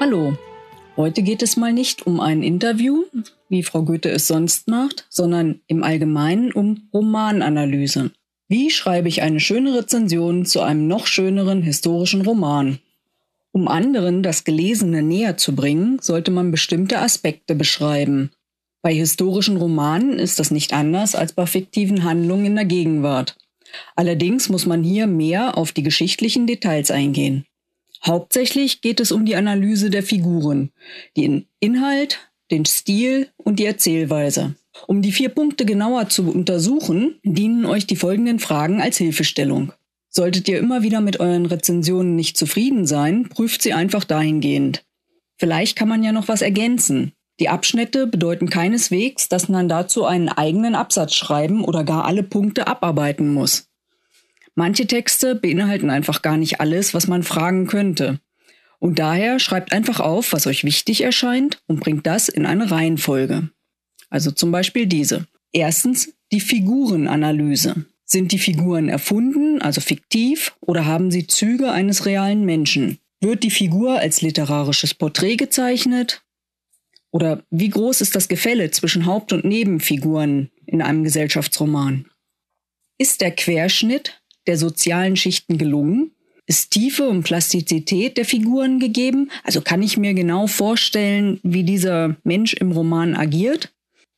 Hallo, heute geht es mal nicht um ein Interview, wie Frau Goethe es sonst macht, sondern im Allgemeinen um Romananalyse. Wie schreibe ich eine schöne Rezension zu einem noch schöneren historischen Roman? Um anderen das Gelesene näher zu bringen, sollte man bestimmte Aspekte beschreiben. Bei historischen Romanen ist das nicht anders als bei fiktiven Handlungen in der Gegenwart. Allerdings muss man hier mehr auf die geschichtlichen Details eingehen. Hauptsächlich geht es um die Analyse der Figuren, den Inhalt, den Stil und die Erzählweise. Um die vier Punkte genauer zu untersuchen, dienen euch die folgenden Fragen als Hilfestellung. Solltet ihr immer wieder mit euren Rezensionen nicht zufrieden sein, prüft sie einfach dahingehend. Vielleicht kann man ja noch was ergänzen. Die Abschnitte bedeuten keineswegs, dass man dazu einen eigenen Absatz schreiben oder gar alle Punkte abarbeiten muss. Manche Texte beinhalten einfach gar nicht alles, was man fragen könnte. Und daher schreibt einfach auf, was euch wichtig erscheint und bringt das in eine Reihenfolge. Also zum Beispiel diese. Erstens die Figurenanalyse. Sind die Figuren erfunden, also fiktiv, oder haben sie Züge eines realen Menschen? Wird die Figur als literarisches Porträt gezeichnet? Oder wie groß ist das Gefälle zwischen Haupt- und Nebenfiguren in einem Gesellschaftsroman? Ist der Querschnitt der sozialen Schichten gelungen? Ist Tiefe und Plastizität der Figuren gegeben? Also kann ich mir genau vorstellen, wie dieser Mensch im Roman agiert?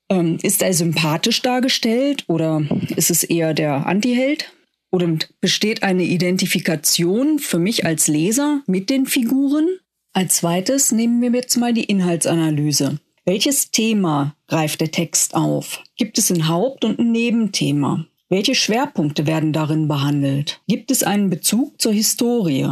Ähm, ist er sympathisch dargestellt oder ist es eher der Antiheld? Oder besteht eine Identifikation für mich als Leser mit den Figuren? Als zweites nehmen wir jetzt mal die Inhaltsanalyse. Welches Thema greift der Text auf? Gibt es ein Haupt- und ein Nebenthema? Welche Schwerpunkte werden darin behandelt? Gibt es einen Bezug zur Historie?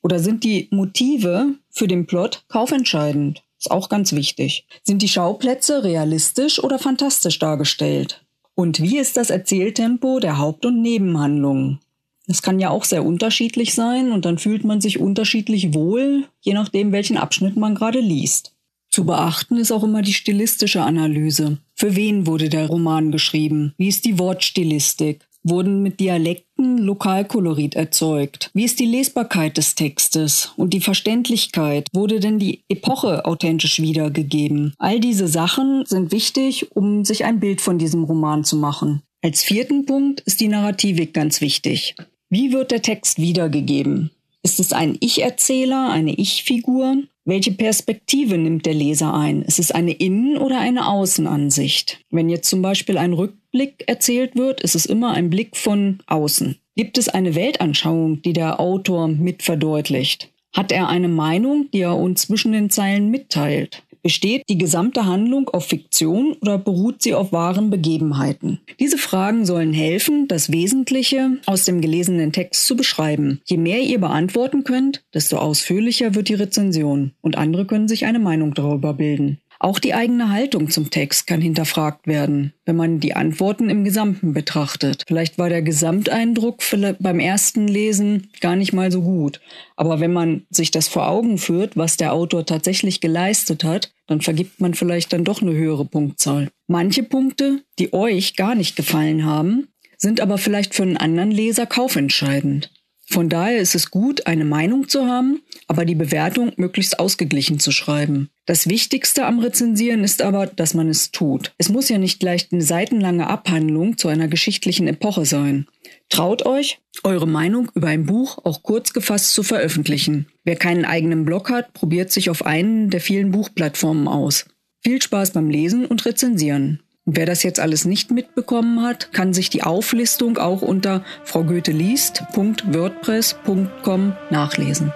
Oder sind die Motive für den Plot kaufentscheidend? Ist auch ganz wichtig. Sind die Schauplätze realistisch oder fantastisch dargestellt? Und wie ist das Erzähltempo der Haupt- und Nebenhandlungen? Das kann ja auch sehr unterschiedlich sein und dann fühlt man sich unterschiedlich wohl, je nachdem, welchen Abschnitt man gerade liest. Zu beachten ist auch immer die stilistische Analyse. Für wen wurde der Roman geschrieben? Wie ist die Wortstilistik? Wurden mit Dialekten Lokalkolorit erzeugt? Wie ist die Lesbarkeit des Textes und die Verständlichkeit? Wurde denn die Epoche authentisch wiedergegeben? All diese Sachen sind wichtig, um sich ein Bild von diesem Roman zu machen. Als vierten Punkt ist die Narrativik ganz wichtig. Wie wird der Text wiedergegeben? Ist es ein Ich-Erzähler, eine Ich-Figur? Welche Perspektive nimmt der Leser ein? Ist es eine Innen- oder eine Außenansicht? Wenn jetzt zum Beispiel ein Rückblick erzählt wird, ist es immer ein Blick von außen. Gibt es eine Weltanschauung, die der Autor mit verdeutlicht? Hat er eine Meinung, die er uns zwischen den Zeilen mitteilt? Besteht die gesamte Handlung auf Fiktion oder beruht sie auf wahren Begebenheiten? Diese Fragen sollen helfen, das Wesentliche aus dem gelesenen Text zu beschreiben. Je mehr ihr beantworten könnt, desto ausführlicher wird die Rezension und andere können sich eine Meinung darüber bilden. Auch die eigene Haltung zum Text kann hinterfragt werden, wenn man die Antworten im Gesamten betrachtet. Vielleicht war der Gesamteindruck beim ersten Lesen gar nicht mal so gut. Aber wenn man sich das vor Augen führt, was der Autor tatsächlich geleistet hat, dann vergibt man vielleicht dann doch eine höhere Punktzahl. Manche Punkte, die euch gar nicht gefallen haben, sind aber vielleicht für einen anderen Leser kaufentscheidend. Von daher ist es gut, eine Meinung zu haben, aber die Bewertung möglichst ausgeglichen zu schreiben. Das Wichtigste am Rezensieren ist aber, dass man es tut. Es muss ja nicht gleich eine seitenlange Abhandlung zu einer geschichtlichen Epoche sein. Traut euch, eure Meinung über ein Buch auch kurz gefasst zu veröffentlichen. Wer keinen eigenen Blog hat, probiert sich auf einen der vielen Buchplattformen aus. Viel Spaß beim Lesen und Rezensieren. Wer das jetzt alles nicht mitbekommen hat, kann sich die Auflistung auch unter fraugoetheliest.wordpress.com nachlesen.